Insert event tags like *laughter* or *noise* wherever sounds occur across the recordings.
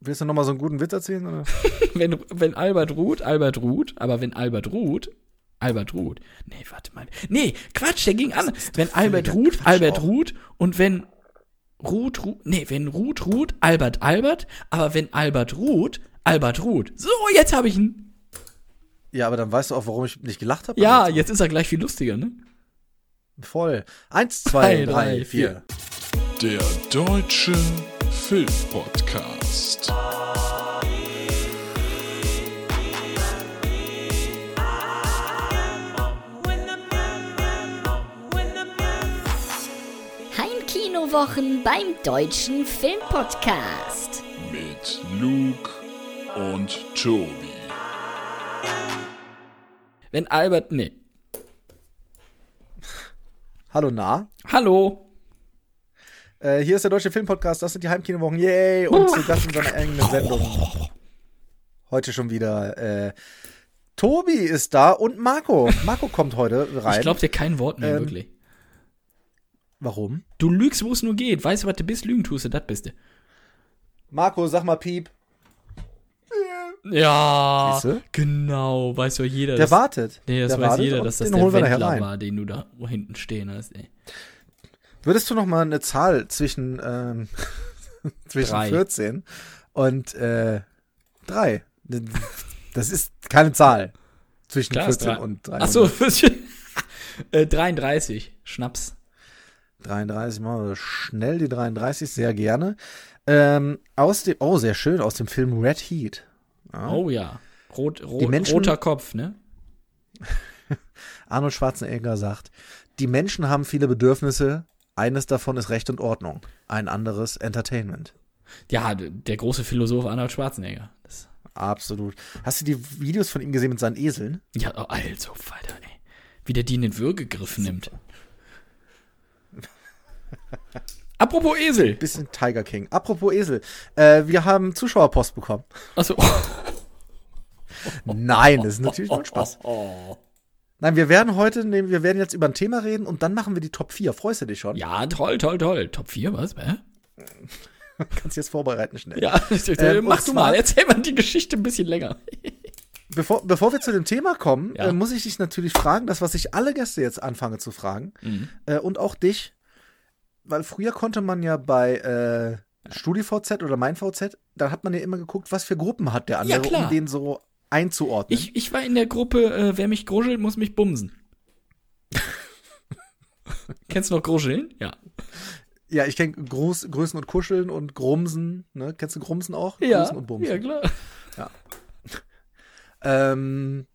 Willst du noch mal so einen guten Witz erzählen? Oder? *laughs* wenn, wenn Albert ruht, Albert ruht, aber wenn Albert ruht, Albert ruht. Nee, warte mal. Nee, Quatsch, der ging an. Wenn Albert ruht, Quatsch Albert auch. ruht und wenn ruht, ruht, nee, wenn ruht, ruht, Albert, Albert, aber wenn Albert ruht, Albert ruht. So, jetzt habe ich ihn. Ja, aber dann weißt du auch, warum ich nicht gelacht habe. Ja, jetzt ist er gleich viel lustiger, ne? Voll. Eins, zwei, Drei, drei, drei, vier. Der Deutsche Filmpodcast. Heimkinowochen beim Deutschen Filmpodcast. Mit Luke und Tobi. Wenn Albert, nee. Hallo, na? Hallo. Äh, hier ist der Deutsche Filmpodcast, das sind die Heimkinowochen. Yay! Und zu Gast in seiner eigenen Sendung. Heute schon wieder. Äh, Tobi ist da und Marco. Marco kommt heute rein. Ich glaub dir kein Wort mehr, Ähm, wirklich. Warum? Du lügst, wo es nur geht. Weißt du, was du bist? Lügen tust du, das bist du. Marco, sag mal Piep. Ja, Siehste? genau. Weiß doch jeder. Der wartet. Nee, das der weiß wartet jeder, dass das den der holen wir nachher Wendler war, den du da hinten stehen hast. Ey. Würdest du noch mal eine Zahl zwischen, ähm, *laughs* zwischen Drei. 14 und äh, 3? Das ist keine Zahl. Zwischen Klar, ist 14 drei. und 3. Ach so, *laughs* äh, 33. Schnaps. 33, machen wir schnell die 33, sehr gerne. Ähm, aus dem, oh, sehr schön, aus dem Film Red Heat. Ja. Oh ja. Rot, rot, Menschen- roter Kopf, ne? *laughs* Arnold Schwarzenegger sagt, die Menschen haben viele Bedürfnisse, eines davon ist Recht und Ordnung, ein anderes Entertainment. Ja, der große Philosoph Arnold Schwarzenegger. Das, Absolut. Hast du die Videos von ihm gesehen mit seinen Eseln? ja, oh, also, Alter, ey. Wie der die in den Würgegriff nimmt. Apropos Esel. Bisschen Tiger King. Apropos Esel, äh, wir haben Zuschauerpost bekommen. Achso. Nein, das ist natürlich nur Spaß. *laughs* Nein, wir werden heute, nehmen, wir werden jetzt über ein Thema reden und dann machen wir die Top 4. Freust du dich schon? Ja, toll, toll, toll. Top 4, was? Hä? *laughs* Kannst jetzt vorbereiten schnell. Ja, *laughs* Ähm, mach du mal. Erzähl mal die Geschichte ein bisschen länger. *laughs* Bevor, bevor wir zu dem Thema kommen, Ja. äh, muss ich dich natürlich fragen, das, was ich alle Gäste jetzt anfange zu fragen, Mhm. äh, und auch dich, weil früher konnte man ja bei äh, StudiVZ oder MeinVZ, da hat man ja immer geguckt, was für Gruppen hat der andere, klar. um den so einzuordnen. Ich, ich war in der Gruppe, äh, wer mich gruschelt, muss mich bumsen. *laughs* Kennst du noch Gruscheln? Ja. ja, ich kenne Groß, Größen und Kuscheln und Grumsen. Ne? Kennst du Grumsen auch? Größen und Bumsen. ja, klar. *laughs* Ähm,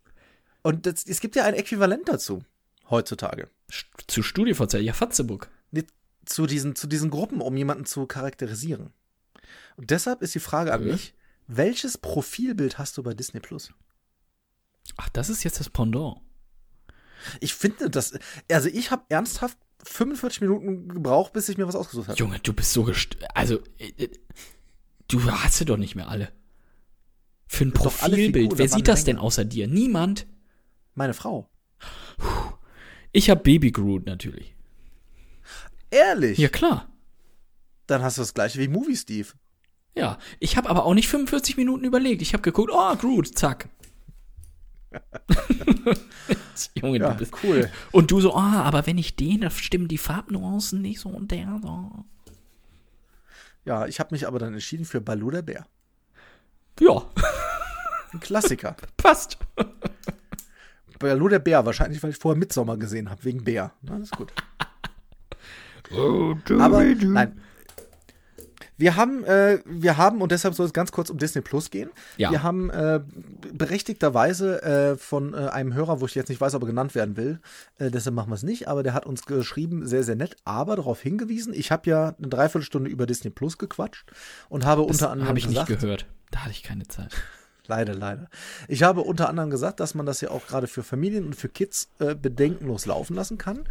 und das, es gibt ja ein Äquivalent dazu heutzutage. Zu StudiVZ, ja, Fatzebuck. Nee, Zu diesen, zu diesen Gruppen, um jemanden zu charakterisieren. Und deshalb ist die Frage an Ja. mich: Welches Profilbild hast du bei Disney Plus? Ach, das ist jetzt das Pendant. Ich finde das, also ich habe ernsthaft 45 Minuten gebraucht, bis ich mir was ausgesucht habe. Junge, du bist so gest... Also, äh, äh, du hast sie doch nicht mehr alle. Für ein alle Profilbild, wer sieht das denn außer dir? Niemand. Meine Frau. Ich hab Baby Groot natürlich. Ehrlich? Ja, klar. Dann hast du das gleiche wie Movie Steve. Ja, ich habe aber auch nicht 45 Minuten überlegt. Ich habe geguckt, oh, Groot, zack. *laughs* Junge, Ja, du bist cool. Und du so, ah, aber wenn ich den, da stimmen die Farbnuancen nicht so und der so. Ja, ich habe mich aber dann entschieden für Baloo der Bär. Ja, Ein Klassiker. *laughs* passt. Baloo der Bär, wahrscheinlich, weil ich vorher Midsommer gesehen habe, wegen Bär. Na, das ist gut. *laughs* Aber nein. Wir haben, äh, wir haben, und deshalb soll es ganz kurz um Disney Plus gehen. Ja. Wir haben äh, berechtigterweise äh, von äh, einem Hörer, wo ich jetzt nicht weiß, ob er genannt werden will, äh, deshalb machen wir es nicht, aber der hat uns geschrieben, sehr, sehr nett, aber darauf hingewiesen, ich habe ja eine Dreiviertelstunde über Disney Plus gequatscht und habe Das unter anderem habe ich nicht gesagt, gehört. Da hatte ich keine Zeit. *laughs* Leider, leider. Ich habe unter anderem gesagt, dass man das ja auch gerade für Familien und für Kids äh, bedenkenlos laufen lassen kann,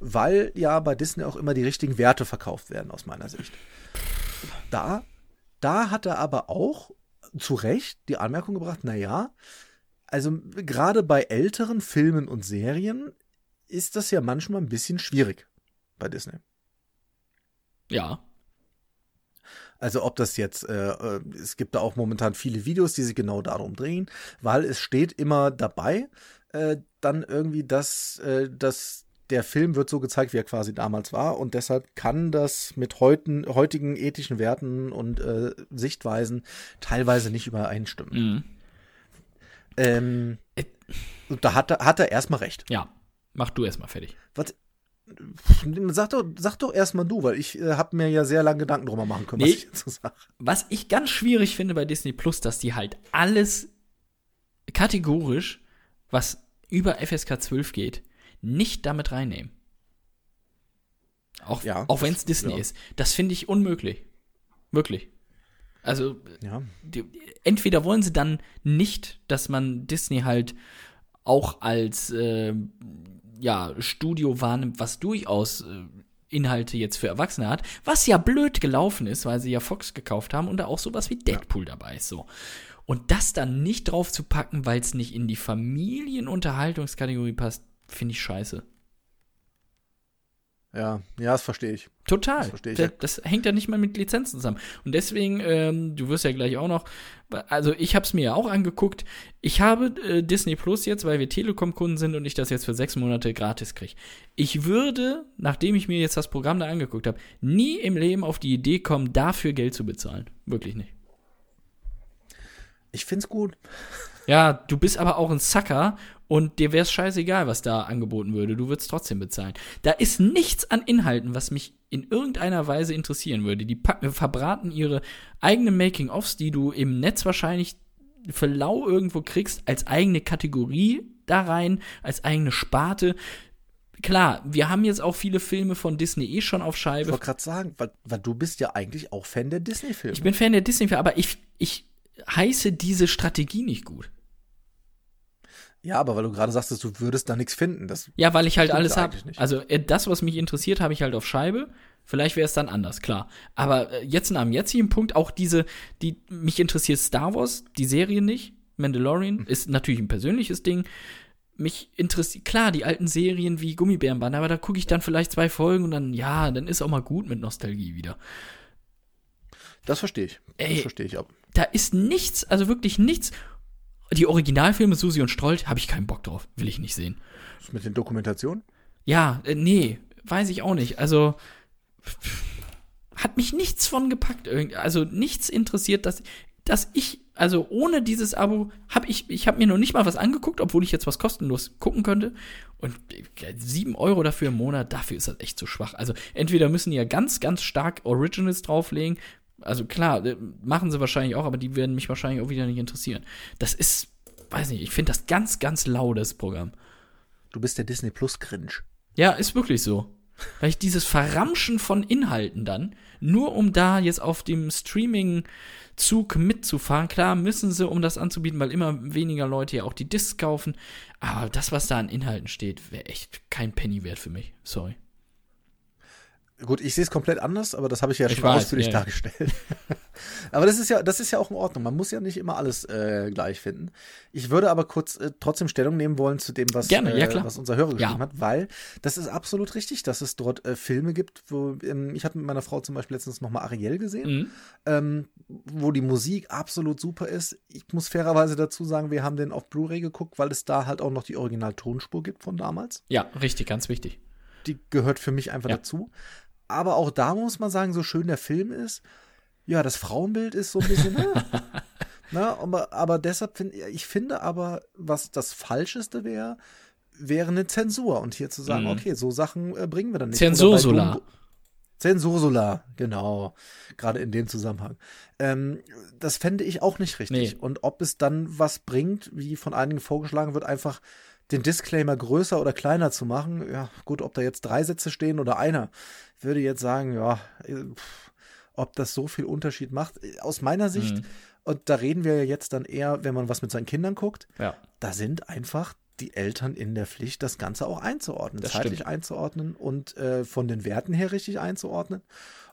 weil ja bei Disney auch immer die richtigen Werte verkauft werden, aus meiner Sicht. Da, da hat er aber auch zu Recht die Anmerkung gebracht, na ja, also gerade bei älteren Filmen und Serien ist das ja manchmal ein bisschen schwierig bei Disney. Ja. Also ob das jetzt, äh, äh, es gibt da auch momentan viele Videos, die sich genau darum drehen, weil es steht immer dabei, äh, dann irgendwie, dass, äh, dass der Film wird so gezeigt, wie er quasi damals war und deshalb kann das mit heuten, heutigen ethischen Werten und äh, Sichtweisen teilweise nicht übereinstimmen. Mhm. Ähm, und da hat er, hat er erstmal recht. Ja, mach du erstmal fertig. Was, sag doch, sag doch erstmal du, weil ich äh, habe mir ja sehr lange Gedanken drüber machen können, Nee. was ich dazu sage. Was ich ganz schwierig finde bei Disney Plus, dass die halt alles kategorisch, was über FSK 12 geht, nicht damit reinnehmen. Auch, Ja, auch wenn es Disney ja. ist. Das finde ich unmöglich. Wirklich. Also, Ja. die, entweder wollen sie dann nicht, dass man Disney halt auch als äh, ja, Studio wahrnimmt, was durchaus äh, Inhalte jetzt für Erwachsene hat, was ja blöd gelaufen ist, weil sie ja Fox gekauft haben und da auch sowas wie Deadpool dabei ist. So. Und das dann nicht drauf zu packen, weil es nicht in die Familienunterhaltungskategorie passt, finde ich scheiße. Ja, ja, das verstehe ich. Total. Das verstehe ich, Das, das hängt ja nicht mal mit Lizenzen zusammen. Und deswegen, ähm, du wirst ja gleich auch noch, also ich habe es mir ja auch angeguckt. Ich habe äh, Disney Plus jetzt, weil wir Telekom-Kunden sind und ich das jetzt für sechs Monate gratis kriege. Ich würde, nachdem ich mir jetzt das Programm da angeguckt habe, nie im Leben auf die Idee kommen, dafür Geld zu bezahlen. Wirklich nicht. Ich find's gut. Ja, du bist aber auch ein Sucker und dir wär's scheißegal, was da angeboten würde. Du würdest trotzdem bezahlen. Da ist nichts an Inhalten, was mich in irgendeiner Weise interessieren würde. Die packen, verbraten ihre eigenen Making-ofs, die du im Netz wahrscheinlich für lau irgendwo kriegst, als eigene Kategorie da rein, als eigene Sparte. Klar, wir haben jetzt auch viele Filme von Disney eh schon auf Ich Scheibe. wollte gerade sagen, weil, weil du bist ja eigentlich auch Fan der Disney-Filme. Ich bin Fan der Disney-Filme, aber ich, ich heiße diese Strategie nicht gut. Ja, aber weil du gerade sagst, dass du würdest da nichts finden. Das, Ja, weil ich halt alles habe. Also äh, das, was mich interessiert, habe ich halt auf Scheibe. Vielleicht wäre es dann anders, klar. Aber äh, jetzt am jetzigen Punkt auch diese, die mich interessiert Star Wars, die Serie nicht. Mandalorian Mhm. ist natürlich ein persönliches Ding. Mich interessiert, klar, die alten Serien wie Gummibärenband, aber da gucke ich dann vielleicht zwei Folgen und dann, ja, dann ist auch mal gut mit Nostalgie wieder. das verstehe ich. Ey. Das verstehe ich auch. Da ist nichts, also wirklich nichts. Die Originalfilme Susi und Strolch habe ich keinen Bock drauf, will ich nicht sehen. Das mit den Dokumentationen? Ja, äh, nee, weiß ich auch nicht. Also hat mich nichts von gepackt. Also nichts interessiert, dass, dass ich, also ohne dieses Abo, habe ich, ich habe mir noch nicht mal was angeguckt, obwohl ich jetzt was kostenlos gucken könnte. Und äh, sieben Euro dafür im Monat, dafür ist das echt zu schwach. Also entweder müssen die ja ganz, ganz stark Originals drauflegen. Also klar, äh, machen sie wahrscheinlich auch, aber die werden mich wahrscheinlich auch wieder nicht interessieren. Das ist, weiß nicht, ich finde das ganz, ganz lau, das Programm. Du bist der Disney Plus Cringe. Ja, ist wirklich so. Weil ich dieses Verramschen von Inhalten dann, nur um da jetzt auf dem Streaming-Zug mitzufahren, klar müssen sie, um das anzubieten, weil immer weniger Leute ja auch die Discs kaufen. Aber das, was da an Inhalten steht, wäre echt kein Penny wert für mich. Sorry. Gut, ich sehe es komplett anders, aber das habe ich ja Ich schon weiß, ausführlich ja, dargestellt. *laughs* aber das ist ja, das ist ja auch in Ordnung. Man muss ja nicht immer alles äh, gleich finden. Ich würde aber kurz äh, trotzdem Stellung nehmen wollen zu dem, was, Gerne, ja, äh, was unser Hörer geschrieben Ja. hat, weil das ist absolut richtig, dass es dort äh, Filme gibt, wo ähm, ich habe mit meiner Frau zum Beispiel letztens noch mal Ariel gesehen, Mhm. ähm, wo die Musik absolut super ist. Ich muss fairerweise dazu sagen, wir haben den auf Blu-ray geguckt, weil es da halt auch noch die Original-Tonspur gibt von damals Ja, richtig, ganz wichtig. die gehört für mich einfach Ja. dazu. Aber auch da muss man sagen, so schön der Film ist, ja, das Frauenbild ist so ein bisschen, ne? *laughs* Na, aber, aber deshalb finde ich finde aber, was das Falscheste wäre, wäre eine Zensur. Und hier zu sagen, Mhm. okay, so Sachen äh, bringen wir dann nicht. Zensursula. Zensursula, genau. Gerade in dem Zusammenhang. Ähm, das fände ich auch nicht richtig. Nee. Und ob es dann was bringt, wie von einigen vorgeschlagen wird, einfach den Disclaimer größer oder kleiner zu machen, ja, gut, ob da jetzt drei Sätze stehen oder einer, würde jetzt sagen, ja, äh, pff, ob das so viel Unterschied macht. Aus meiner Sicht, Mhm. und da reden wir ja jetzt dann eher, wenn man was mit seinen Kindern guckt, Ja. da sind einfach die Eltern in der Pflicht, das Ganze auch einzuordnen, Das zeitlich stimmt. einzuordnen und äh, von den Werten her richtig einzuordnen.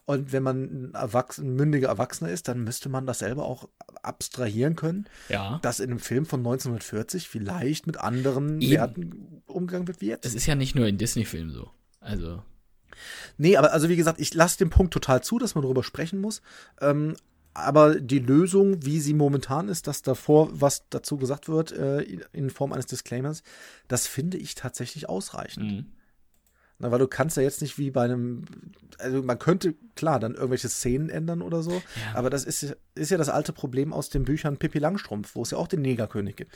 Und wenn man ein, Erwachsen, ein mündiger Erwachsener ist, dann müsste man das selber auch abstrahieren können, Ja. dass in einem Film von 1940 vielleicht mit anderen Eben. Werten umgegangen wird wie jetzt. Es ist ja nicht nur in Disney-Filmen so. Also, Nee, aber also wie gesagt, ich lasse den Punkt total zu, dass man darüber sprechen muss. Ähm, aber die Lösung, wie sie momentan ist, dass davor was dazu gesagt wird, äh, in Form eines Disclaimers, das finde ich tatsächlich ausreichend. Mhm. Na, weil du kannst ja jetzt nicht wie bei einem, also man könnte, klar, dann irgendwelche Szenen ändern oder so, Ja. aber das ist, ist ja das alte Problem aus den Büchern Pippi Langstrumpf, wo es ja auch den Negerkönig gibt.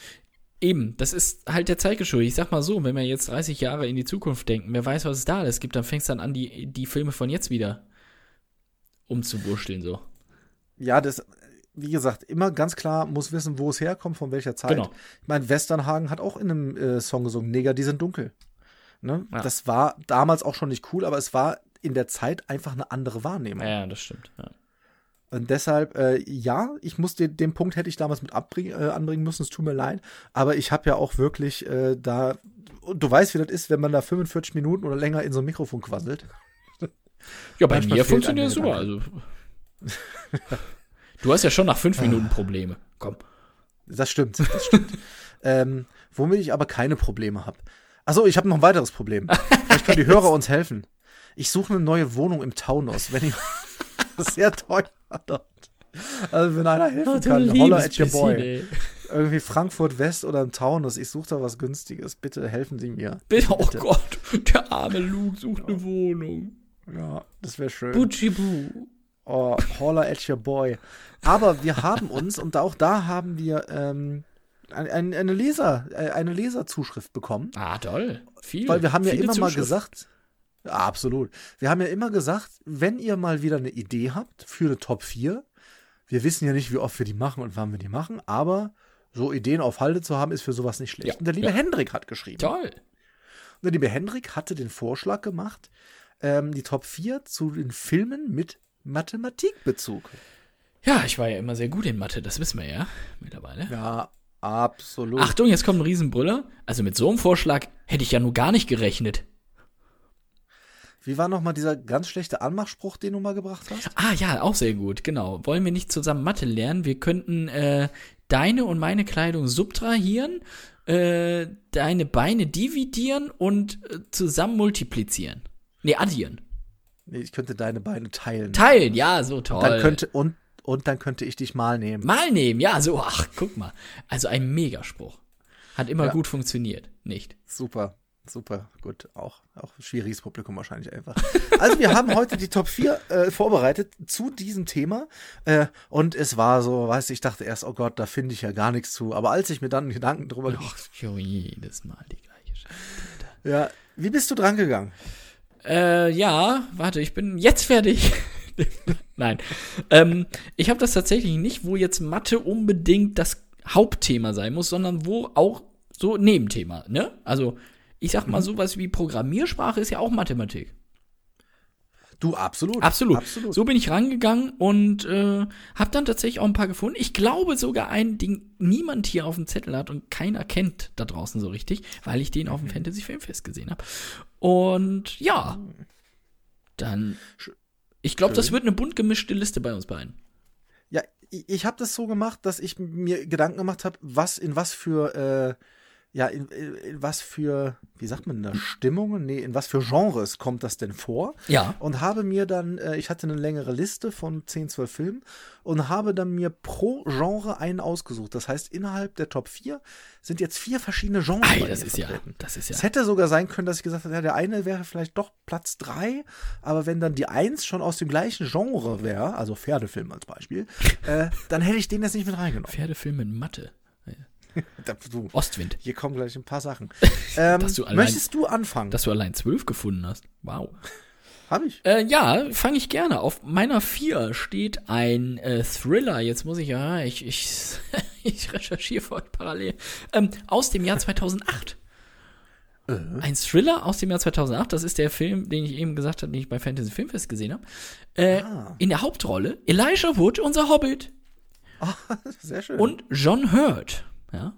Eben, das ist halt der Zeit geschuldet. Ich sag mal so, wenn wir jetzt 30 Jahre in die Zukunft denken, wer weiß, was es da alles gibt, dann fängst du dann an, die, die Filme von jetzt wieder umzuwurschteln, so. Ja, das, wie gesagt, immer ganz klar muss wissen, wo es herkommt, von welcher Zeit. Genau. Ich meine, Westernhagen hat auch in einem äh, Song gesungen, Neger, die sind dunkel. Ne? Ja. Das war damals auch schon nicht cool, aber es war in der Zeit einfach eine andere Wahrnehmung. Ja, das stimmt. Ja. Und deshalb, äh, ja, ich muss den, den Punkt hätte ich damals mit abbring, äh, anbringen müssen, es tut mir leid. Aber ich habe ja auch wirklich äh, da, du weißt, wie das ist, wenn man da 45 Minuten oder länger in so ein Mikrofon quasselt. Ja, bei Manchmal mir funktioniert es super. Also. Du hast ja schon nach fünf Minuten Probleme. Komm. Das stimmt, das stimmt. *laughs* ähm, womit ich aber keine Probleme habe. Achso, ich habe noch ein weiteres Problem. *laughs* Vielleicht können die Hörer uns helfen. Ich suche eine neue Wohnung im Taunus. Wenn ich *laughs* sehr teuer dort. Also wenn einer helfen kann, holler at your boy. Irgendwie Frankfurt West oder im Taunus. Ich suche da was Günstiges. Bitte helfen Sie mir. Bitte, oh Gott, der arme Luke sucht eine Wohnung. Ja, das wäre schön. Butschibu. Oh, holler at your boy. Aber wir haben uns, und auch da haben wir ähm, ein, ein, eine Leser, äh, eine Leserzuschrift bekommen. Ah, toll. Viel. Weil wir haben ja immer mal gesagt, absolut. Wir haben ja immer gesagt, wenn ihr mal wieder eine Idee habt für eine Top 4, wir wissen ja nicht, wie oft wir die machen und wann wir die machen, aber so Ideen auf Halde zu haben, ist für sowas nicht schlecht. Ja, und der liebe ja. Hendrik hat geschrieben. Toll. Und der liebe Hendrik hatte den Vorschlag gemacht, ähm, die Top 4 zu den Filmen mit Mathematikbezug. Ja, ich war ja immer sehr gut in Mathe, das wissen wir ja mittlerweile. Ja, absolut. Achtung, jetzt kommt ein Riesenbrüller. Also mit so einem Vorschlag hätte ich ja nur gar nicht gerechnet. Wie war nochmal dieser ganz schlechte Anmachspruch, den du mal gebracht hast? Ah ja, auch sehr gut, genau. Wollen wir nicht zusammen Mathe lernen? Wir könnten äh, deine und meine Kleidung subtrahieren, äh, deine Beine dividieren und äh, zusammen multiplizieren. Nee, addieren. Nee, ich könnte deine Beine teilen. Teilen, ja, so toll. Dann könnte, und, und dann könnte ich dich mal nehmen. Mal nehmen, ja, so, ach, guck mal. Also ein Megaspruch. Hat immer Ja. gut funktioniert. Nicht. Super, super, gut. Auch, auch schwieriges Publikum wahrscheinlich einfach. Also wir haben heute die Top 4 äh, vorbereitet zu diesem Thema. Äh, und es war so, weißt du, ich dachte erst, oh Gott, da finde ich ja gar nichts zu. Aber als ich mir dann Gedanken drüber gemacht Ach, jo, jedes Mal die gleiche Scheiße. ja, wie bist du dran gegangen? Äh, ja, warte, ich bin jetzt fertig. *laughs* Nein. Ähm, ich habe das tatsächlich nicht, wo jetzt Mathe unbedingt das Hauptthema sein muss, sondern wo auch so Nebenthema, ne? Also, ich sag mal, sowas wie Programmiersprache ist ja auch Mathematik. Du, absolut. Absolut. Absolut. So bin ich rangegangen und äh, habe dann tatsächlich auch ein paar gefunden. Ich glaube sogar einen, den niemand hier auf dem Zettel hat und keiner kennt da draußen so richtig, weil ich den auf dem Fantasy Filmfest gesehen habe. Und ja, dann. Ich glaube, das wird eine bunt gemischte Liste bei uns beiden. Ja, ich, ich habe das so gemacht, dass ich mir Gedanken gemacht habe, was in was für äh, ja in, in, in was für wie sagt man da Stimmungen, nee, in was für Genres kommt das denn vor? Ja. Und habe mir dann, äh, ich hatte eine längere Liste von 10, 12 Filmen und habe dann mir pro Genre einen ausgesucht. Das heißt, innerhalb der Top 4 sind jetzt vier verschiedene Genres. Ei, das ist ja, das ist Es ja. hätte sogar sein können, dass ich gesagt habe, ja, der eine wäre vielleicht doch Platz 3, aber wenn dann die 1 schon aus dem gleichen Genre wäre, also Pferdefilm als Beispiel, äh, dann hätte ich den jetzt nicht mit reingenommen. Pferdefilm in Mathe. *laughs* Du, Ostwind. hier kommen gleich ein paar Sachen. *laughs* Ähm, du allein- möchtest du anfangen? Dass du allein zwölf gefunden hast. Wow. Habe ich. Äh, ja, fange ich gerne. Auf meiner 4 steht ein äh, Thriller. Jetzt muss ich ja, ich, ich, *laughs* ich recherchiere euch parallel. Ähm, aus dem Jahr 2008. Ein Thriller aus dem Jahr 2008. Das ist der Film, den ich eben gesagt habe, den ich bei Fantasy Filmfest gesehen habe. Äh, Ah. In der Hauptrolle Elijah Wood, unser Hobbit. Sehr schön. Und John Hurt. Ja,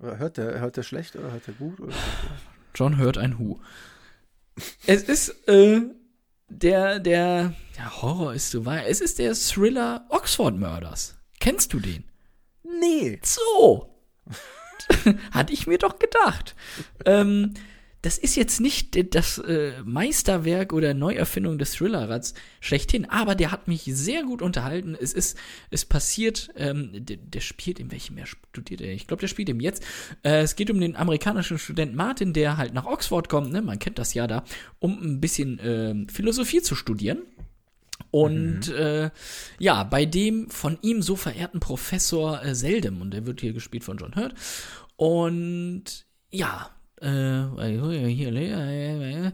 hört der, hört der schlecht oder hört der gut? Oder? John Hurt ein Hu. Es ist äh, der, der, ja, Horror ist so weit. Es ist der Thriller Oxford Murders. Kennst du den? Nee. So. *laughs* Hatte ich mir doch gedacht. ähm, das ist jetzt nicht das äh, Meisterwerk oder Neuerfindung des Thrillerrads schlechthin, aber der hat mich sehr gut unterhalten. Es ist, es passiert, ähm, der, der spielt, in welchem Jahr studiert er? Ich glaube, der spielt im jetzt. Äh, es geht um den amerikanischen Studenten Martin, der halt nach Oxford kommt, ne? man kennt das ja da, um ein bisschen äh, Philosophie zu studieren. Und äh, ja, bei dem von ihm so verehrten Professor äh, Seldem, und der wird hier gespielt von John Hurt. Und ja, äh, hier, äh,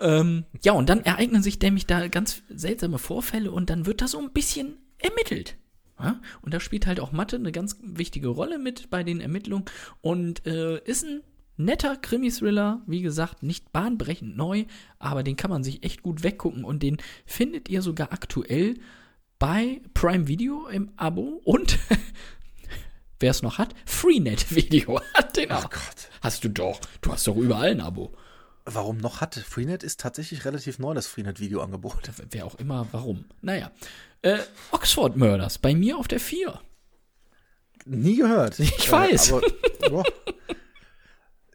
ähm, ja, und dann ereignen sich nämlich da ganz seltsame Vorfälle und dann wird da so ein bisschen ermittelt. Ja? Und da spielt halt auch Mathe eine ganz wichtige Rolle mit bei den Ermittlungen und äh, ist ein netter Krimi-Thriller, wie gesagt, nicht bahnbrechend neu, aber den kann man sich echt gut weggucken und den findet ihr sogar aktuell bei Prime Video im Abo und wer es noch hat, Freenet Video *laughs* hat den auch. Gott. Hast du doch. Du hast doch überall ein Abo. Warum noch hatte? Freenet ist tatsächlich relativ neu, das Freenet-Videoangebot. *laughs* Wer auch immer, warum. Naja. Äh, Oxford Murders, bei mir auf der 4. Nie gehört. *laughs* Ich weiß. Äh, aber, boah.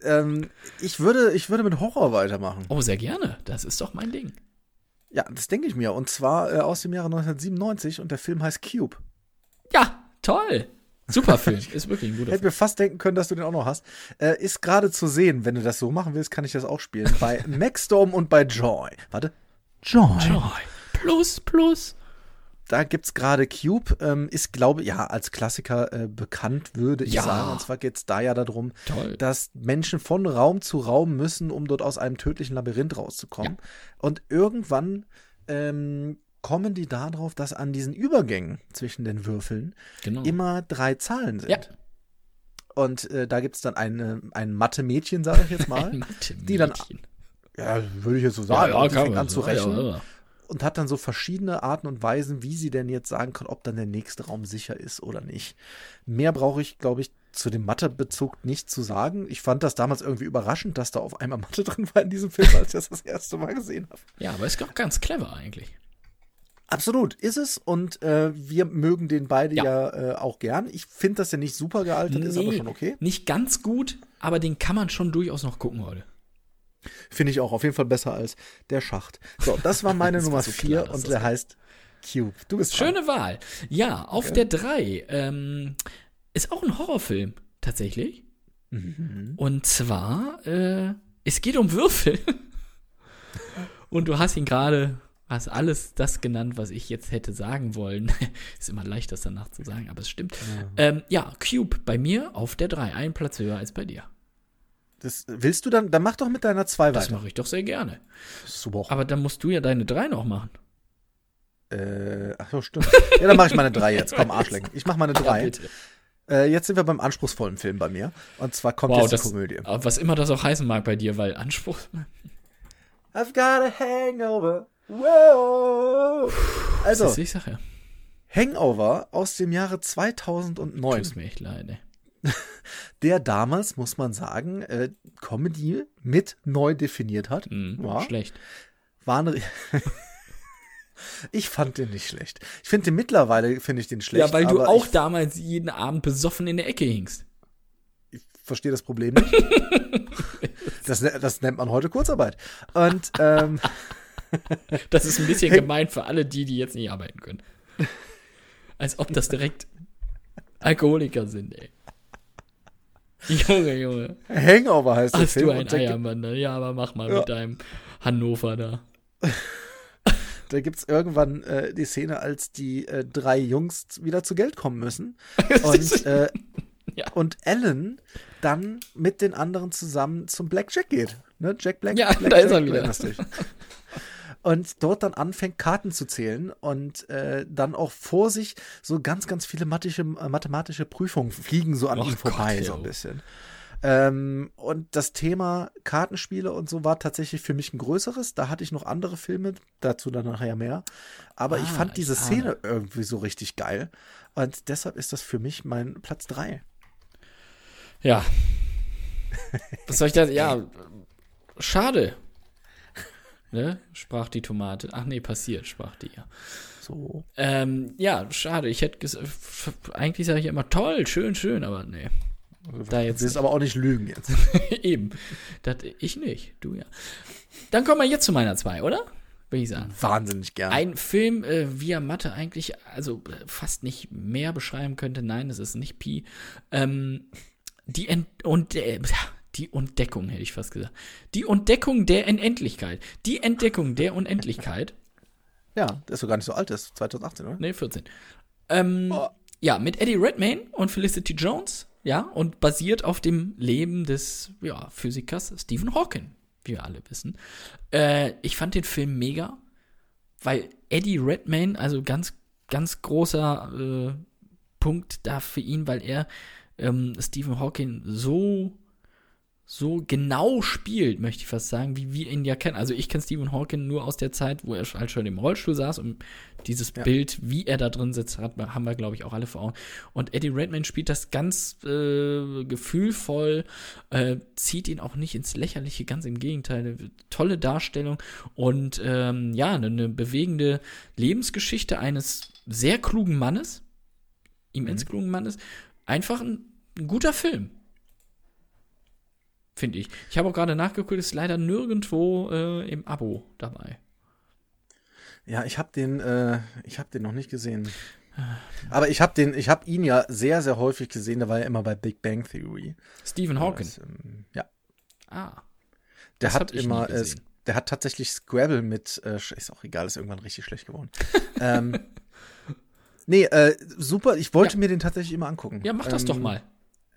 ähm, ich, würde, ich würde mit Horror weitermachen. Oh, sehr gerne. Das ist doch mein Ding. Ja, das denke ich mir. Und zwar äh, aus dem Jahre 1997 und der Film heißt Cube. Ja, toll. Super Film. Ist wirklich ein guter Hätte Film. mir fast denken können, dass du den auch noch hast. Äh, ist gerade zu sehen. Wenn du das so machen willst, kann ich das auch spielen. *laughs* Bei Maxstorm und bei Joy. Warte. Joy. Joy. Plus, plus. Da gibt's gerade Cube. Ähm, ist, glaube ja, als Klassiker äh, bekannt, würde ich Ja. sagen. Und zwar geht's da ja darum, Toll. dass Menschen von Raum zu Raum müssen, um dort aus einem tödlichen Labyrinth rauszukommen. Und irgendwann ähm, kommen die darauf, dass an diesen Übergängen zwischen den Würfeln Genau. immer drei Zahlen sind. Ja. Und äh, da gibt's dann eine, ein Mathe-Mädchen, sage ich jetzt *laughs* mal. die dann- ja, würde ich jetzt so sagen. und die fängt an zu rechnen und hat dann so verschiedene Arten und Weisen, wie sie denn jetzt sagen kann, ob dann der nächste Raum sicher ist oder nicht. Mehr brauche ich, glaube ich, zu dem Mathebezug nicht zu sagen. Ich fand das damals irgendwie überraschend, dass da auf einmal Mathe *laughs* drin war in diesem Film, als ich das das erste Mal gesehen habe. Ja, aber ist auch ganz clever eigentlich. Absolut, ist es. Und äh, wir mögen den beide Ja. ja, äh, auch gern. Ich finde, dass der nicht super gealtert ist, aber Nee, schon okay. Nicht ganz gut, aber den kann man schon durchaus noch gucken heute. Finde ich auch auf jeden Fall besser als der Schacht. So, das war meine *laughs* Das Nummer so 4 klar, dass und der heißt Cube. Du bist dran. Schöne Wahl. Ja, auf der 3 ähm, ist auch ein Horrorfilm, tatsächlich. Mhm. Und zwar, äh, es geht um Würfel. *laughs* Und du hast ihn gerade, hast alles das genannt, was ich jetzt hätte sagen wollen. *laughs* ist immer leicht, das danach zu sagen, aber es stimmt. Ja, ähm, ja Cube bei mir auf der 3, einen Platz höher als bei dir. Das willst du dann, dann mach doch mit deiner 2 Das weiter. mache ich doch sehr gerne. Super. Aber dann musst du ja deine 3 noch machen. Äh, ach so, stimmt. Ja, dann mache ich meine 3 jetzt. Komm, *laughs* Arschlecken. Ich mache meine 3. bitte. äh, jetzt sind wir beim anspruchsvollen Film bei mir. Und zwar kommt Wow, jetzt das, die Komödie. aber was immer das auch heißen mag bei dir, weil Anspruch. I've got a hangover. Wow. Also, Das ist die Sache. Hangover aus dem Jahre 2009. Tut mir echt leid, *laughs* der damals, muss man sagen, äh, Comedy mit neu definiert hat. Hm, Ja. Schlecht. War eine *laughs* ich fand den nicht schlecht. Ich finde den mittlerweile, finde ich den schlecht. Ja, weil du auch ich damals jeden Abend besoffen in der Ecke hingst. verstehe das Problem nicht. *laughs* das, ne- das nennt man heute Kurzarbeit. Und ähm, Das ist ein bisschen gemein für alle die, die jetzt nicht arbeiten können. Als ob das direkt Alkoholiker sind, ey. Junge, Junge. Hangover heißt der Hast Film. du ein Eiermann da? Ja, aber mach mal Ja. mit deinem Hannover da. da gibt's irgendwann äh, die Szene, als die äh, drei Jungs wieder zu Geld kommen müssen. *laughs* Und, äh, Ja. und Ellen dann mit den anderen zusammen zum Blackjack geht. Ne? Jack Black. Ja, Black da ist er wieder. *laughs* Und dort dann anfängt, Karten zu zählen und äh, dann auch vor sich so ganz, ganz viele mathematische, äh, mathematische Prüfungen fliegen so an Och ihm vorbei, Gott, so ein bisschen. Ähm, und das Thema Kartenspiele und so war tatsächlich für mich ein größeres. Da hatte ich noch andere Filme, dazu dann nachher mehr. Aber ich Ah, fand diese ich ahne. Szene irgendwie so richtig geil. Und deshalb ist das für mich mein Platz 3. Ja. *laughs* Was soll ich da? Ja, schade. Ne? Sprach die Tomate. Ach nee, passiert, sprach die ja. So. Ähm, ja, schade. Ich hätte eigentlich sage ich immer toll, schön, schön, aber nee. da Du jetzt willst aber auch nicht lügen jetzt. *laughs* eben. Das, ich nicht, du ja. Dann kommen wir jetzt zu meiner zwei, oder? Würde ich sagen. Wahnsinnig gern. Ein Film, äh, wie er Mathe eigentlich, also äh, fast nicht mehr beschreiben könnte. Nein, es ist nicht Pi. Ähm, die Ent und äh, die Entdeckung, hätte ich fast gesagt. Die Entdeckung der Unendlichkeit. Die Entdeckung der Unendlichkeit. *laughs* ja, der ist doch gar nicht so alt, der ist 2018, oder? Ne, 14. Ähm, Oh. Ja, mit Eddie Redmayne und Felicity Jones. Ja, und basiert auf dem Leben des ja, Physikers Stephen Hawking, wie wir alle wissen. Äh, ich fand den Film mega, weil Eddie Redmayne, also ganz, ganz großer äh, Punkt da für ihn, weil er ähm, Stephen Hawking so so genau spielt, möchte ich fast sagen, wie wir ihn ja kennen. Also ich kenne Stephen Hawking nur aus der Zeit, wo er halt schon im Rollstuhl saß und dieses Ja. Bild, wie er da drin sitzt, hat, haben wir, glaube ich, auch alle vor Augen. Und Eddie Redmayne spielt das ganz äh, gefühlvoll, äh, zieht ihn auch nicht ins Lächerliche, ganz im Gegenteil. Eine tolle Darstellung und ähm, ja, eine, eine bewegende Lebensgeschichte eines sehr klugen Mannes, immens klugen Mannes. Einfach ein, ein guter Film. Finde ich. Ich habe auch gerade nachgeguckt, ist leider nirgendwo äh, im Abo dabei. Ja, ich habe den, äh, ich habe den noch nicht gesehen. Aber ich habe den, ich habe ihn ja sehr, sehr häufig gesehen. Da war er immer bei Big Bang Theory. Stephen Hawking. Das, ähm, ja, Ah. der hat immer, äh, der hat tatsächlich Scrabble mit, äh, ist auch egal, ist irgendwann richtig schlecht geworden. ähm, *laughs* nee, äh, super. Ich wollte Ja. mir den tatsächlich immer angucken. Ja, mach das ähm, doch mal.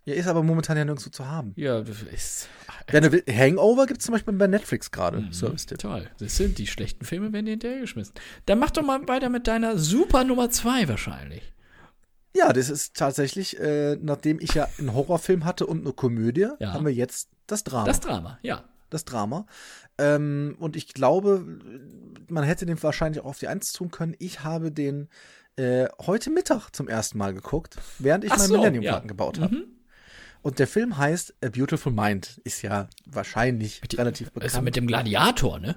Ja, ist aber momentan ja nirgendwo zu haben. Ja, das ist. Will, Hangover gibt es zum Beispiel bei Netflix gerade. Mhm. Service-Tipp. Toll. Das sind die schlechten Filme, werden dir hinterhergeschmissen. Dann mach doch mal weiter mit deiner Super Nummer 2 wahrscheinlich. Ja, das ist tatsächlich, äh, nachdem ich ja einen Horrorfilm hatte und eine Komödie, Ja. haben wir jetzt das Drama. Das Drama, ja. das Drama. Ähm, und ich glaube, man hätte den wahrscheinlich auch auf die Eins tun können. Ich habe den äh, heute Mittag zum ersten Mal geguckt, während ich Ach mein so, Millennium ja. Falcon gebaut habe. Mhm. Und der Film heißt A Beautiful Mind. Ist ja wahrscheinlich relativ bekannt. Also mit dem Gladiator, ne?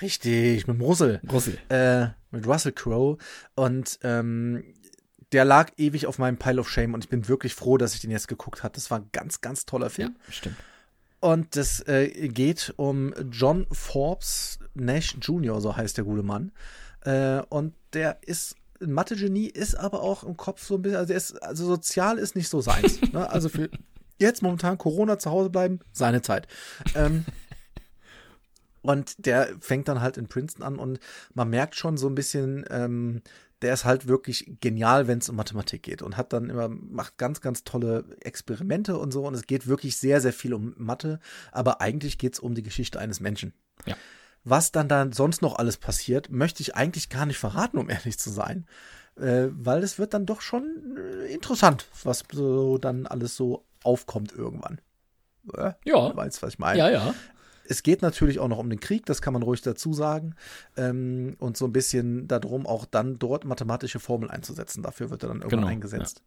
Richtig, mit Russell. Russell. Äh, mit Russell Crowe. Und ähm, der lag ewig auf meinem Pile of Shame und ich bin wirklich froh, dass ich den jetzt geguckt habe. Das war ein ganz, ganz toller Film. Ja, stimmt. Und das äh, geht um John Forbes Nash Jr., so heißt der gute Mann. Äh, und der ist ein Mathe-Genie, ist aber auch im Kopf so ein bisschen, also, ist, also sozial ist nicht so seins. *laughs* ne? Also für jetzt momentan Corona zu Hause bleiben, seine Zeit. Ähm, *laughs* und der fängt dann halt in Princeton an und man merkt schon so ein bisschen, ähm, der ist halt wirklich genial, wenn es um Mathematik geht und hat dann immer, macht ganz, ganz tolle Experimente und so und es geht wirklich sehr, sehr viel um Mathe, aber eigentlich geht es um die Geschichte eines Menschen. Ja. Was dann da sonst noch alles passiert, möchte ich eigentlich gar nicht verraten, um ehrlich zu sein, äh, weil es wird dann doch schon äh, interessant, was so dann alles so aufkommt irgendwann. Äh, Ja. du weißt, was ich meine. Ja, ja. Es geht natürlich auch noch um den Krieg, das kann man ruhig dazu sagen. Ähm, und so ein bisschen darum, auch dann dort mathematische Formeln einzusetzen. Dafür wird er dann irgendwann Genau, eingesetzt.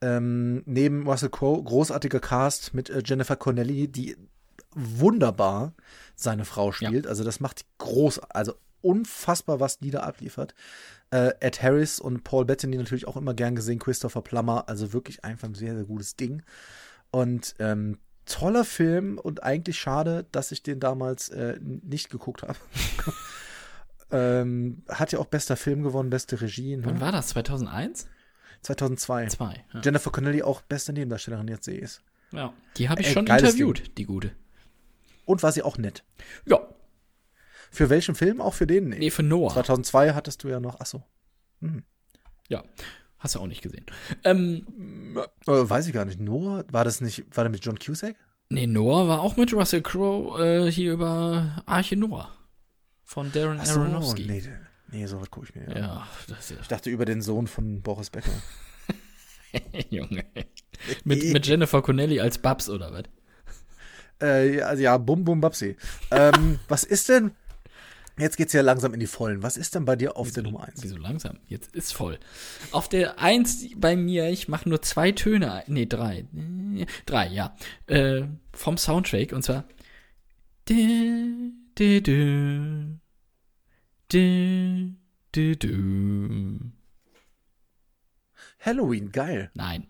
Ähm, neben Russell Crowe, großartiger Cast mit äh, Jennifer Connelly, die wunderbar seine Frau spielt. Also das macht groß, also unfassbar, was die da abliefert. Äh, Ed Harris und Paul Bettany natürlich auch immer gern gesehen, Christopher Plummer, also wirklich einfach ein sehr, sehr gutes Ding. Und ähm, toller Film und eigentlich schade, dass ich den damals äh, nicht geguckt habe. *laughs* ähm, hat ja auch bester Film gewonnen, beste Regie. Wann Ne? war das? 2001? 2002. Zwei. Ja. Jennifer Connelly auch beste Nebendarstellerin jetzt sehe ich. ja. Die habe ich Ey, schon interviewt, die gute. Und war sie auch nett. Ja. Für welchen Film? Auch für den? Nee, für Noah. 2002 hattest du ja noch, achso. Ja. Hast du auch nicht gesehen. Ähm, Äh, weiß ich gar nicht. Noah, war das nicht, war der mit John Cusack? nee, Noah war auch mit Russell Crowe äh, hier über Arche Noah. Von Darren Achso, Aronofsky. nee, nee, sowas gucke ich mir. Ja. Ja, das Ich dachte über den Sohn von Boris Becker. *laughs* Junge. mit, mit Jennifer Connelly als Babs oder was? Äh, ja, also ja, bum bum babsi. ähm, was ist denn? Jetzt geht's ja langsam in die Vollen. Was ist denn bei dir auf der Nummer 1? Wieso langsam? Jetzt ist voll. Auf der 1 bei mir, ich mache nur zwei Töne, nee, drei. Drei, ja. Äh, vom Soundtrack und zwar. Du, du, du, du, du, du. Halloween, geil. Nein.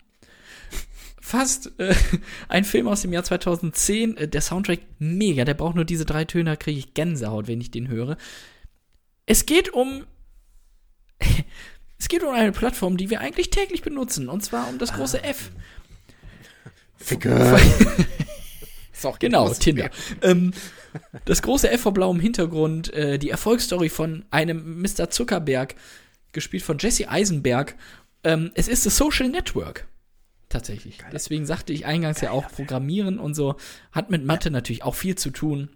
Fast äh, *laughs* ein Film aus dem Jahr 2010. Äh, der Soundtrack mega, der braucht nur diese drei Töne, kriege ich Gänsehaut, wenn ich den höre. Es geht um *laughs* es geht um eine Plattform, die wir eigentlich täglich benutzen, und zwar um das große F. Ficke. *laughs* Ist auch genau, Tinder. Ähm, das große F vor blauem Hintergrund, äh, die Erfolgsstory von einem Mr. Zuckerberg, gespielt von Jesse Eisenberg. Ähm, es ist das Social Network. Tatsächlich. Deswegen sagte ich eingangs ja auch, Programmieren und so hat mit Mathe natürlich auch viel zu tun.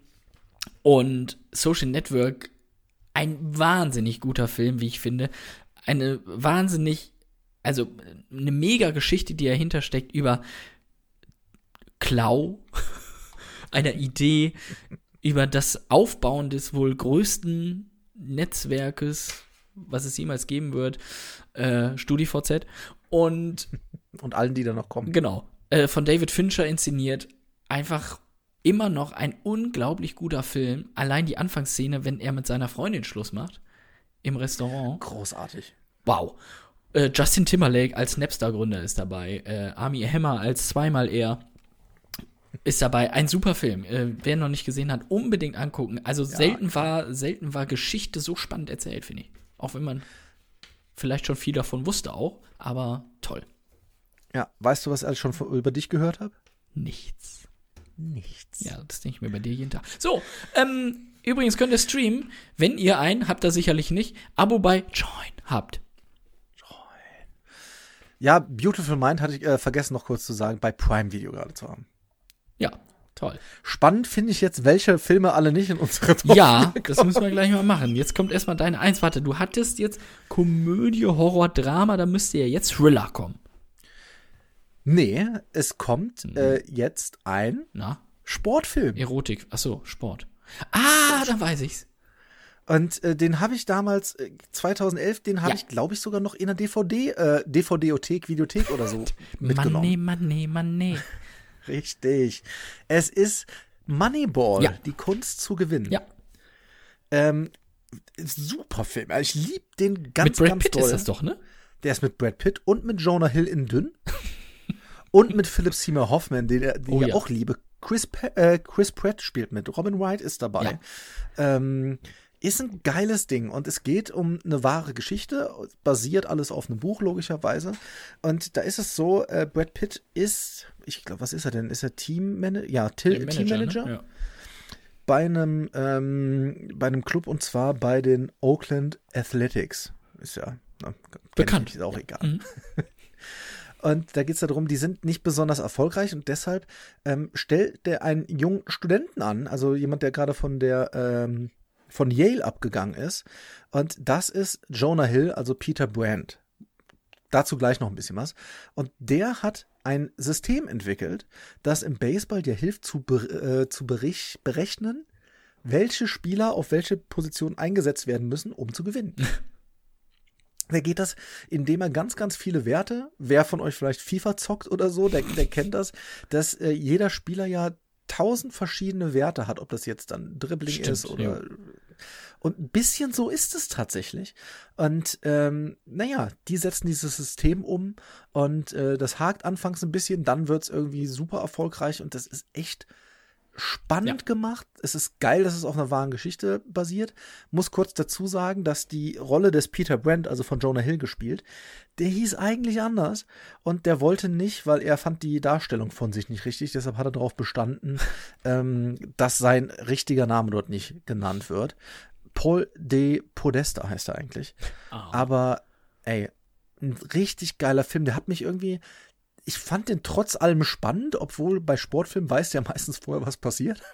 Und Social Network, ein wahnsinnig guter Film, wie ich finde. Eine wahnsinnig, also eine mega Geschichte, die dahinter steckt über Klau *laughs* einer Idee, über das Aufbauen des wohl größten Netzwerkes, was es jemals geben wird, äh, StudiVZ. Und Und allen, die da noch kommen. Genau. Äh, von David Fincher inszeniert. Einfach immer noch ein unglaublich guter Film. Allein die Anfangsszene, wenn er mit seiner Freundin Schluss macht. Im Restaurant. Großartig. Wow. Äh, Justin Timberlake als Napster-Gründer ist dabei. Äh, Army Hammer als zweimal er ist dabei. Ein super Film. Äh, wer noch nicht gesehen hat, unbedingt angucken. Also selten war, selten war Geschichte so spannend erzählt, finde ich. Auch wenn man vielleicht schon viel davon wusste auch, aber toll. Ja, weißt du, was ich alles schon von- über dich gehört habe? Nichts. Nichts. Ja, das denke ich mir bei dir jeden Tag. So, ähm, übrigens könnt ihr streamen, wenn ihr ein, habt ihr sicherlich nicht, Abo bei Join habt. Ja, Beautiful Mind hatte ich äh, vergessen noch kurz zu sagen, bei Prime Video gerade zu haben. Ja, toll. Spannend finde ich jetzt, welche Filme alle nicht in unsere Top Ja, *laughs* das müssen wir gleich mal machen. Jetzt kommt erstmal deine Eins. Warte, du hattest jetzt Komödie, Horror, Drama, da müsste ja jetzt Thriller kommen. Nee, es kommt Mhm. äh, jetzt ein Na, Sportfilm. Erotik. Achso, Sport. Ah, dann weiß ich's. Und äh, den habe ich damals, äh, 2011, den habe Ja. ich, glaube ich, sogar noch in der DVD, äh, DVD-Othek, Videothek oder so *laughs* mitgenommen. Money, money, money. Richtig. Es ist Moneyball, Ja. die Kunst zu gewinnen. Ja, Ähm, super Film. Also ich liebe den ganz, mit Brad ganz Pitt doll. ist das doch, ne? Der ist mit Brad Pitt und mit Jonah Hill in dünn. *laughs* und mit Philip Seymour Hoffman, den, den Oh ich ja. auch liebe. Chris, äh, Chris Pratt spielt mit. Robin Wright ist dabei. Ähm, ist ein geiles Ding und es geht um eine wahre Geschichte, basiert alles auf einem Buch logischerweise. Und da ist es so, äh, Brad Pitt ist, ich glaube, was ist er denn? Ist er Teammanager? Ja, Til- Der Teammanager Ne? Ja. bei einem ähm, bei einem Club und zwar bei den Oakland Athletics. Ist ja na, ich Bekannt. Ist auch egal. Mhm. *laughs* Und da geht es darum, die sind nicht besonders erfolgreich und deshalb ähm, stellt der einen jungen Studenten an, also jemand, der gerade von der ähm, von Yale abgegangen ist. Und das ist Jonah Hill, also Peter Brand. Dazu gleich noch ein bisschen was. Und der hat ein System entwickelt, das im Baseball dir hilft zu, äh, zu berich berechnen, welche Spieler auf welche Position eingesetzt werden müssen, um zu gewinnen. *laughs* Der geht das, indem er ganz, ganz viele Werte, wer von euch vielleicht FIFA zockt oder so, der, der kennt das, dass äh, jeder Spieler ja tausend verschiedene Werte hat, ob das jetzt dann Dribbling Stimmt, ist oder. ja. Und ein bisschen so ist es tatsächlich. Und ähm, naja, die setzen dieses System um und äh, das hakt anfangs ein bisschen, dann wird's irgendwie super erfolgreich und das ist echt spannend Ja. gemacht. Es ist geil, dass es auf einer wahren Geschichte basiert. Muss kurz dazu sagen, dass die Rolle des Peter Brent, also von Jonah Hill gespielt, der hieß eigentlich anders und der wollte nicht, weil er fand die Darstellung von sich nicht richtig. Deshalb hat er darauf bestanden, *laughs* ähm, dass sein richtiger Name dort nicht genannt wird. Paul de Podesta heißt er eigentlich. Ah. Aber ey, ein richtig geiler Film. Der hat mich irgendwie, ich fand den trotz allem spannend, obwohl bei Sportfilmen weiß ja meistens vorher, was passiert. *laughs*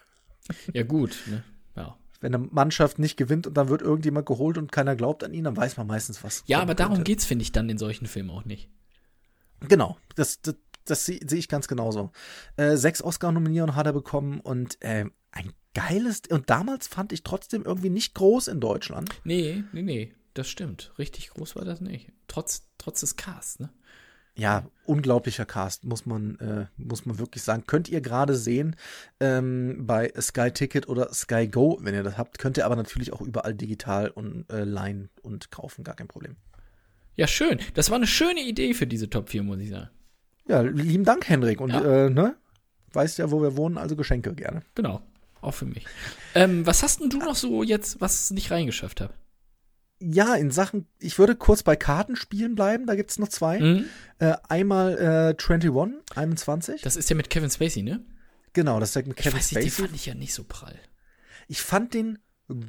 Ja, gut. Ne? Ja. Wenn eine Mannschaft nicht gewinnt und dann wird irgendjemand geholt und keiner glaubt an ihn, dann weiß man meistens, was. ja, aber darum könnte. geht's, finde ich, dann in solchen Filmen auch nicht. Genau, das, das, das sehe seh ich ganz genauso. Äh, sechs Oscar-Nominierungen hat er bekommen und äh, ein geiles. Und damals fand ich trotzdem irgendwie nicht groß in Deutschland. Nee, nee, nee. Das stimmt. Richtig groß war das nicht. Trotz, trotz des Casts, ne? Ja, unglaublicher Cast, muss man, äh, muss man wirklich sagen. Könnt ihr gerade sehen ähm, bei Sky Ticket oder Sky Go, wenn ihr das habt, könnt ihr aber natürlich auch überall digital und äh, leihen und kaufen, gar kein Problem. Ja, schön. Das war eine schöne Idee für diese Top 4, muss ich sagen. Ja, lieben Dank, Henrik. Und Ja. äh, ne? Weißt ja, wo wir wohnen, also Geschenke gerne. Genau. Auch für mich. Ähm, was hast denn du noch so jetzt, was es nicht reingeschafft hat? Ja, in Sachen, ich würde kurz bei Kartenspielen bleiben, da gibt's noch zwei. Mhm. Äh, einmal äh, 21, 21. Das ist ja mit Kevin Spacey, ne? genau, das ist mit Ich Kevin weiß nicht, den Spacey. fand ich ja nicht so prall. Ich fand den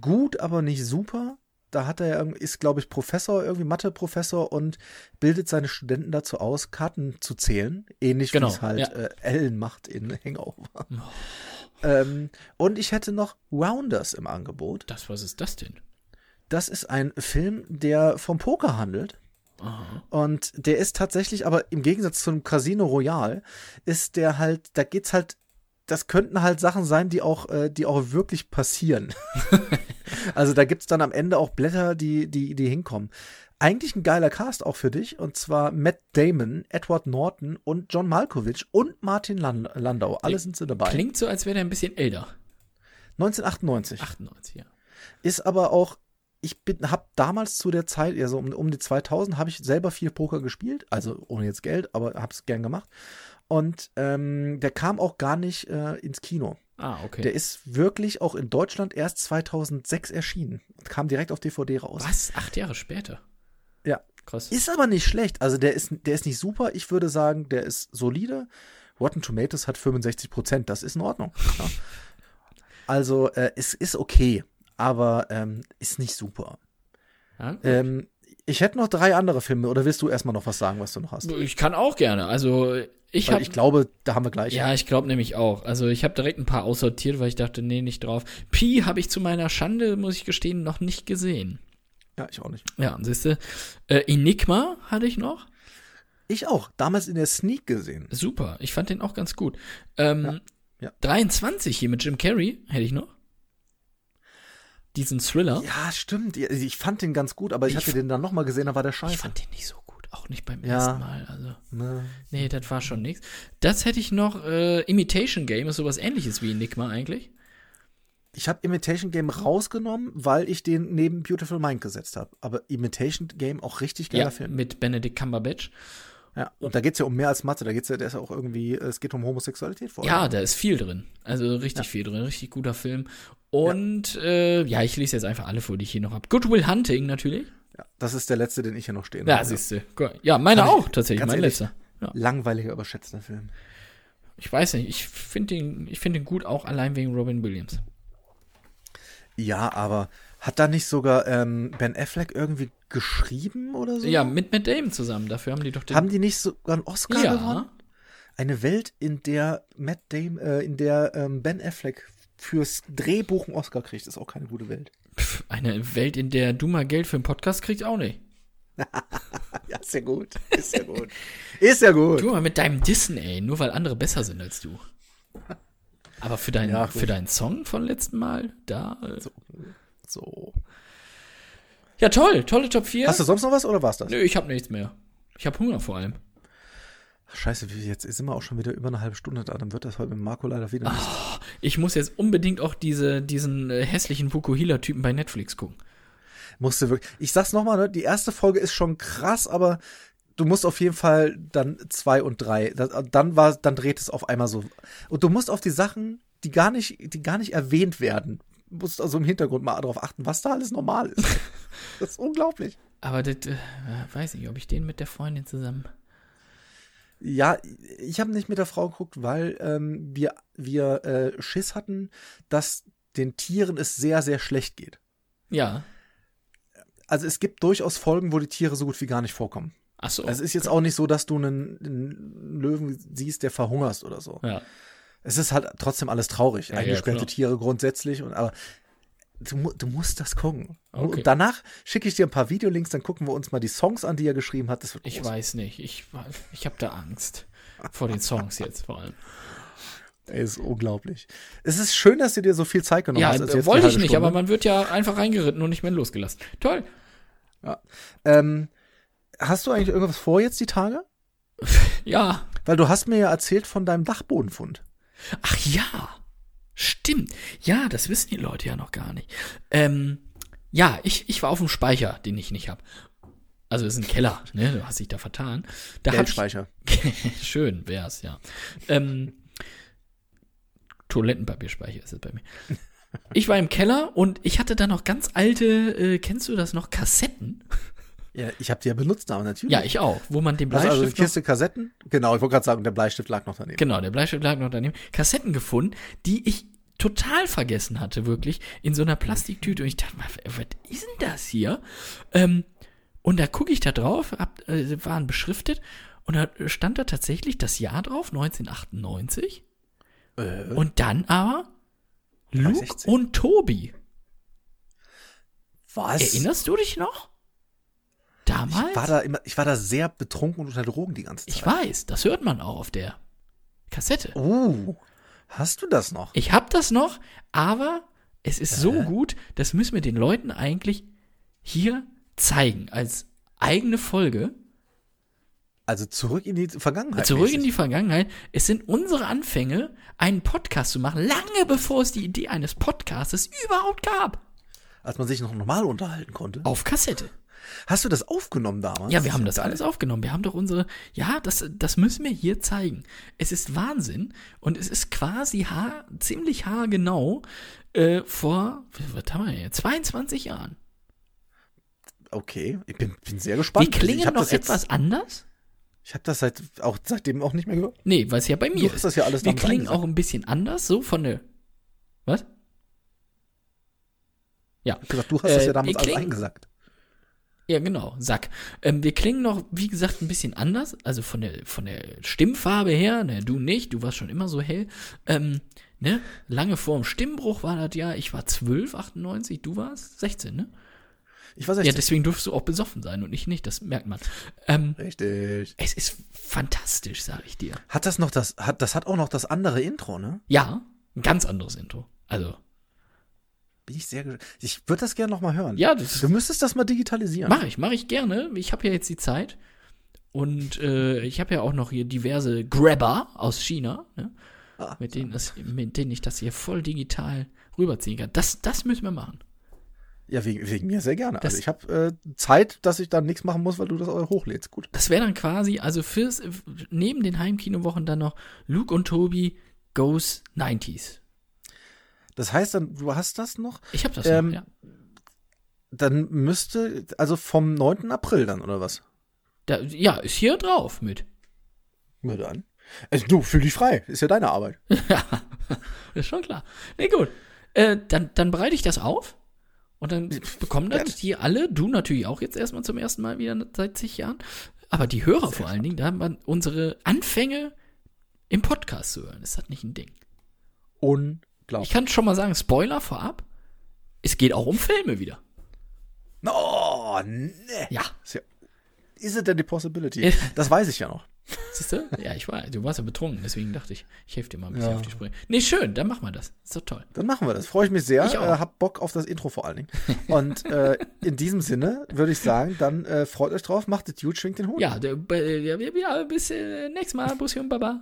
gut, aber nicht super. Da hat er, ja irgendwie- ist, glaube ich, Professor, irgendwie Mathe-Professor und bildet seine Studenten dazu aus, Karten zu zählen. Ähnlich Genau, wie es halt ja. äh, Ellen macht in *laughs* Hangover. Ähm, und ich hätte noch Rounders im Angebot. Das, was ist das denn? Das ist ein Film, der vom Poker handelt. Und der ist tatsächlich, aber im Gegensatz zum Casino Royale, ist der halt, da geht's halt, das könnten halt Sachen sein, die auch, äh, die auch wirklich passieren. *laughs* also da gibt's dann am Ende auch Blätter, die, die, die hinkommen. Eigentlich ein geiler Cast auch für dich, und zwar Matt Damon, Edward Norton und John Malkovich und Martin Land Landau. Alle sind sie dabei. Klingt so, als wäre der ein bisschen älter. 1998. 98, ja. Ist aber auch, ich bin, hab damals zu der Zeit, also um, um die 2000, habe ich selber viel Poker gespielt, also ohne jetzt Geld, aber hab's gern gemacht. Und ähm, der kam auch gar nicht äh, ins Kino. Ah, okay. Der ist wirklich auch in Deutschland erst 2006 erschienen. Und kam direkt auf DVD raus. was? Acht Jahre später? Ja. Krass. Ist aber nicht schlecht. Also der ist, der ist nicht super. Ich würde sagen, der ist solide. Rotten Tomatoes hat 65 Prozent. Das ist in Ordnung. Ja. Also äh, es ist okay, aber ähm, ist nicht super. ja? Ähm, ich hätte noch drei andere Filme. Oder willst du erstmal noch was sagen, was du noch hast? ich kann auch gerne. Also, ich Weil habe. ich glaube, da haben wir gleich. Ja, ich glaube nämlich auch. Also ich habe direkt ein paar aussortiert, weil ich dachte, nee, nicht drauf. Pi habe ich zu meiner Schande, muss ich gestehen, noch nicht gesehen. ja ich auch nicht. Ja, siehst du. Äh, Enigma hatte ich noch. Ich auch. Damals in der Sneak gesehen. Super, ich fand den auch ganz gut. Ähm, Ja, ja. 23 hier mit Jim Carrey hätte ich noch. Diesen Thriller. Ja, stimmt. Ich fand den ganz gut, aber ich, Ich hatte den dann nochmal gesehen, da war der scheiße. Ich fand den nicht so gut, auch nicht beim Ja. ersten Mal. Also, Ne. nee, das war schon nichts. Das hätte ich noch. Äh, Imitation Game ist sowas ähnliches wie Enigma eigentlich. Ich habe Imitation Game rausgenommen, weil ich den neben Beautiful Mind gesetzt habe. Aber Imitation Game auch richtig geiler Ja, Film. mit Benedict Cumberbatch. Ja. Und da geht's ja um mehr als Mathe. Da geht's ja, der ist ja auch irgendwie, es geht um Homosexualität vor. Ja, allem. da ist viel drin. Also richtig viel drin, richtig guter Film. Und ja. Äh, ja, ich lese jetzt einfach alle vor, die ich hier noch habe. Good Will Hunting natürlich. ja. Das ist der letzte, den ich hier noch stehen Ja, habe. siehst du. Ja, meine Kann ich- auch tatsächlich, mein ehrlich, letzter. Ja. Langweiliger, überschätzter Film. Ich weiß nicht, ich finde den, ich finde den gut auch allein wegen Robin Williams. Ja, aber hat da nicht sogar ähm, Ben Affleck irgendwie geschrieben oder so? Ja, mit Matt Damon zusammen. Dafür haben die doch den. Haben die nicht sogar einen Oscar ja, gewonnen? Eine Welt, in der Matt Damon, äh, in der ähm, Ben Affleck fürs Drehbuch einen Oscar kriegt, ist auch keine gute Welt. Pff, eine Welt, in der du mal Geld für einen Podcast kriegst, auch nicht. *laughs* Ja, ist ja gut. Ist ja gut. ist ja gut. Du mal mit deinem Dissen, ey, nur weil andere besser sind als du. Aber für, deinen Ja, für deinen Song von letzten Mal, da. Äh, So. Ja, toll, tolle Top 4. Hast du sonst noch was oder war's das? Nö, ich habe nichts mehr. Ich habe Hunger vor allem. Ach, scheiße, wie- jetzt sind wir auch schon wieder über eine halbe Stunde da. Dann wird das heute mit Marco leider wieder nicht. Ich muss jetzt unbedingt auch diese, diesen äh, hässlichen Fukuhila-Typen bei Netflix gucken. Musste wirklich. Ich sag's nochmal, ne, die erste Folge ist schon krass, aber du musst auf jeden Fall dann zwei und drei. Dann war, dann dreht es auf einmal so. Und du musst auf die Sachen, die gar nicht, die gar nicht erwähnt werden, musst also im Hintergrund mal darauf achten, was da alles normal ist. *laughs* das ist unglaublich. Aber das, äh, weiß nicht, ob ich den mit der Freundin zusammen. Ja, ich habe nicht mit der Frau geguckt, weil ähm, wir, wir äh, Schiss hatten, dass den Tieren es sehr, sehr schlecht geht. Ja. Also es gibt durchaus Folgen, wo die Tiere so gut wie gar nicht vorkommen. Ach so. Also es ist jetzt auch nicht so, dass du einen, einen Löwen siehst, der verhungerst oder so. ja. Es ist halt trotzdem alles traurig. Ja, ja, Eingesperrte klar. Tiere grundsätzlich. Und, aber du, du musst das gucken. Okay. Und danach schicke ich dir ein paar Videolinks, dann gucken wir uns mal die Songs an, die er geschrieben hat. Das wird Ich groß. weiß nicht. Ich, ich habe da Angst. Vor den Songs jetzt vor allem. Ey, ist unglaublich. Es ist schön, dass du dir so viel Zeit genommen Ja, hast. jetzt wollte ich nicht, Stunde. aber man wird ja einfach reingeritten und nicht mehr losgelassen. Toll. Ähm, hast du eigentlich irgendwas vor jetzt die Tage? *laughs* Ja. Weil du hast mir ja erzählt von deinem Dachbodenfund. Ach ja. Stimmt. Ja, das wissen die Leute ja noch gar nicht. Ähm, ja, ich, ich war auf dem Speicher, den ich nicht hab. Also es ist ein Keller, ne? Du hast dich da vertan. Da hab ich, Geldspeicher. *laughs* Schön wär's, ja. Ähm, Toilettenpapierspeicher ist es bei mir. Ich war im Keller und ich hatte da noch ganz alte, äh, kennst du das noch, Kassetten? Ja, ich habe die ja benutzt, aber natürlich. Ja, ich auch, wo man den also, Bleistift also noch, Kiste Kassetten. Genau, ich wollte gerade sagen, der Bleistift lag noch daneben. genau, der Bleistift lag noch daneben, Kassetten gefunden, die ich total vergessen hatte, wirklich, in so einer Plastiktüte. Und ich dachte, was, was ist denn das hier? Ähm, und da gucke ich da drauf, hab, äh, waren beschriftet und da stand da tatsächlich das Jahr drauf, 1998. Äh, Und dann aber Luke 316. und Tobi. was? Erinnerst du dich noch? Damals? ich war da immer, ich war da sehr betrunken und unter Drogen die ganze Zeit. Ich weiß, das hört man auch auf der Kassette. Uh, hast du das noch? Ich hab das noch, aber es ist so gut, das müssen wir den Leuten eigentlich hier zeigen als eigene Folge. Also zurück in die Vergangenheit. Zurück in mäßig. die Vergangenheit. Es sind unsere Anfänge, einen Podcast zu machen, lange bevor es die Idee eines Podcastes überhaupt gab. Als man sich noch normal unterhalten konnte. Auf Kassette. Hast du das aufgenommen damals? Ja, wir haben ist das geil. alles aufgenommen. Wir haben doch unsere, ja, das, das müssen wir hier zeigen. Es ist Wahnsinn und es ist quasi haar, ziemlich haargenau äh, vor, was haben wir jetzt, 22 Jahren. Okay, ich bin, bin sehr gespannt. Wir klingen ich hab noch das etwas anders. Ich habe das seit, auch seitdem auch nicht mehr gehört. Nee, weil es ja bei mir Du hast das ja alles Wir klingen auch ein bisschen anders, so von der, was? Ja, Ich gesagt, du hast das Äh, ja damals alles eingesagt. Ja, genau, Sack. Ähm, wir klingen noch, wie gesagt, ein bisschen anders. Also von der, von der Stimmfarbe her, ne, du nicht, du warst schon immer so hell. Ähm, ne, lange vor dem Stimmbruch war das ja, ich war 12, 98, du warst 16, ne? Ich war Ja, 16. deswegen durfst du auch besoffen sein und ich nicht, das merkt man. Ähm, Richtig. es ist fantastisch, sag ich dir. Hat das noch das, hat, das hat auch noch das andere Intro, ne? Ja, ein ganz anderes Intro. Also, Bin ich sehr. Ich würde das gerne noch mal hören. ja, das Du müsstest das mal digitalisieren. Mache ich, mache ich gerne. Ich habe ja jetzt die Zeit. Und äh, ich habe ja auch noch hier diverse Grabber aus China, ne? Ah, mit, denen das, mit denen ich das hier voll digital rüberziehen kann. Das, das müssen wir machen. Ja, wegen, wegen mir sehr gerne. Das- also ich habe äh, Zeit, dass ich dann nichts machen muss, weil du das auch hochlädst. Gut. Das wäre dann quasi, also fürs, neben den Heimkinowochen dann noch Luke und Tobi Goes 90s. Das heißt dann, du hast das noch? Ich habe das Ähm, noch, ja. Dann müsste, also vom 9. April dann, oder was? Da, ja, ist hier drauf mit. Ja, dann. Also, du, fühl dich frei. Ist ja deine Arbeit. Ja, *laughs* ist schon klar. Nee, gut. Äh, dann, dann bereite ich das auf und dann bekommen das die alle, du natürlich auch jetzt erstmal zum ersten Mal wieder seit zig Jahren, aber die Hörer vor allen Dingen, da haben wir unsere Anfänge im Podcast zu hören. Ist das nicht ein Ding? Ich Unglaublich. kann schon mal sagen, Spoiler vorab, es geht auch um Filme wieder. Oh, ne. Ja. Is it any possibility? Das weiß ich ja noch. Siehst du? Ja, ich war, du warst ja betrunken, deswegen dachte ich, ich helfe dir mal ein bisschen Ja. auf die Sprünge. Nee, schön, dann machen wir das. Ist doch toll. Dann machen wir das. Freue ich mich sehr. Ich auch. Äh, hab Bock auf das Intro vor allen Dingen. Und äh, in diesem Sinne würde ich sagen, dann äh, freut euch drauf, macht es gut, schwingt den Hut. Ja, äh, ja, ja, bis äh, nächstes Mal. Bussi und Baba.